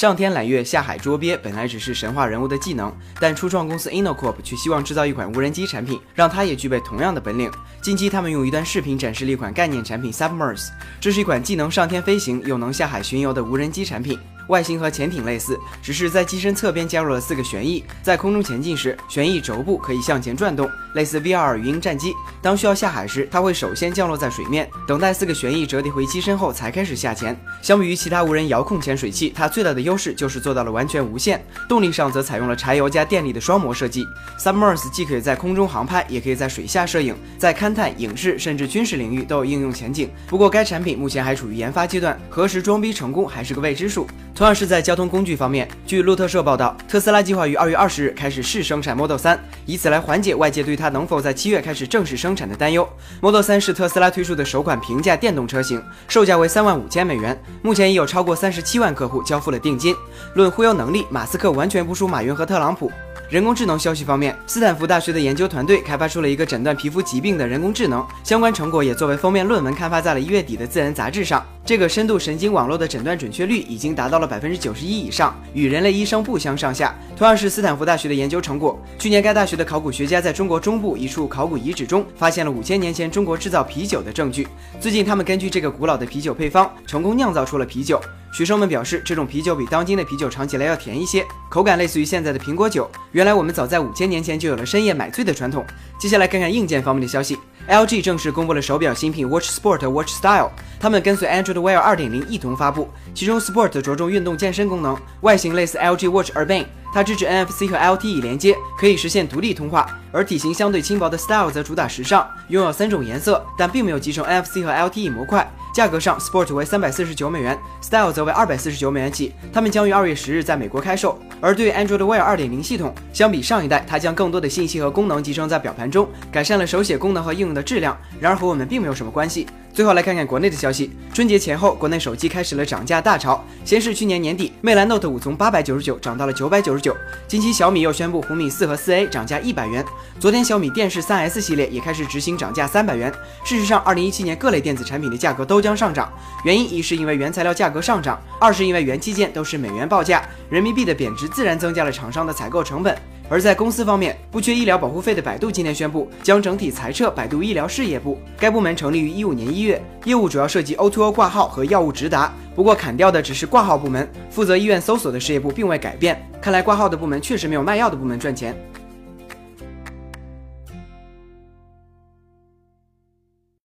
上天揽月、下海捉鳖本来只是神话人物的技能，但初创公司 Inocorp 却希望制造一款无人机产品，让它也具备同样的本领。近期，他们用一段视频展示了一款概念产品 Submers，这是一款既能上天飞行又能下海巡游的无人机产品。外形和潜艇类似，只是在机身侧边加入了四个旋翼，在空中前进时，旋翼轴部可以向前转动，类似 VR 语音战机。当需要下海时，它会首先降落在水面，等待四个旋翼折叠回机身后才开始下潜。相比于其他无人遥控潜水器，它最大的优势就是做到了完全无线。动力上则采用了柴油加电力的双模设计。Submerse 既可以在空中航拍，也可以在水下摄影，在勘探、影视甚至军事领域都有应用前景。不过，该产品目前还处于研发阶段，何时装逼成功还是个未知数。同样是在交通工具方面，据路透社报道，特斯拉计划于二月二十日开始试生产 Model 3，以此来缓解外界对它能否在七月开始正式生产的担忧。Model 3是特斯拉推出的首款平价电动车型，售价为三万五千美元，目前已有超过三十七万客户交付了定金。论忽悠能力，马斯克完全不输马云和特朗普。人工智能消息方面，斯坦福大学的研究团队开发出了一个诊断皮肤疾病的人工智能，相关成果也作为封面论文刊发在了一月底的《自然》杂志上。这个深度神经网络的诊断准确率已经达到了百分之九十一以上，与人类医生不相上下。同样是斯坦福大学的研究成果，去年该大学的考古学家在中国中部一处考古遗址中发现了五千年前中国制造啤酒的证据。最近，他们根据这个古老的啤酒配方，成功酿造出了啤酒。学生们表示，这种啤酒比当今的啤酒尝起来要甜一些，口感类似于现在的苹果酒。原来我们早在五千年前就有了深夜买醉的传统。接下来看看硬件方面的消息，LG 正式公布了手表新品 Watch Sport Watch Style，它们跟随 Android Wear 2.0一同发布。其中 Sport 着重运动健身功能，外形类似 LG Watch Urban，它支持 NFC 和 LTE 连接，可以实现独立通话。而体型相对轻薄的 Style 则主打时尚，拥有三种颜色，但并没有集成 NFC 和 LTE 模块。价格上，Sport 为三百四十九美元，Style 则为二百四十九美元起。它们将于二月十日在美国开售。而对于 Android Wear 二点零系统，相比上一代，它将更多的信息和功能集成在表盘中，改善了手写功能和应用的质量。然而和我们并没有什么关系。最后来看看国内的消息，春节前后，国内手机开始了涨价大潮。先是去年年底，魅蓝 Note 五从八百九十九涨到了九百九十九。近期小米又宣布红米四和四 A 涨价一百元。昨天小米电视三 S 系列也开始执行涨价三百元。事实上，二零一七年各类电子产品的价格都将上涨，原因一是因为原材料价格上涨，二是因为元器件都是美元报价，人民币的贬值自然增加了厂商的采购成本。而在公司方面，不缺医疗保护费的百度今天宣布将整体裁撤百度医疗事业部。该部门成立于一五年一月，业务主要涉及 O2O 挂号和药物直达。不过砍掉的只是挂号部门，负责医院搜索的事业部并未改变。看来挂号的部门确实没有卖药的部门赚钱。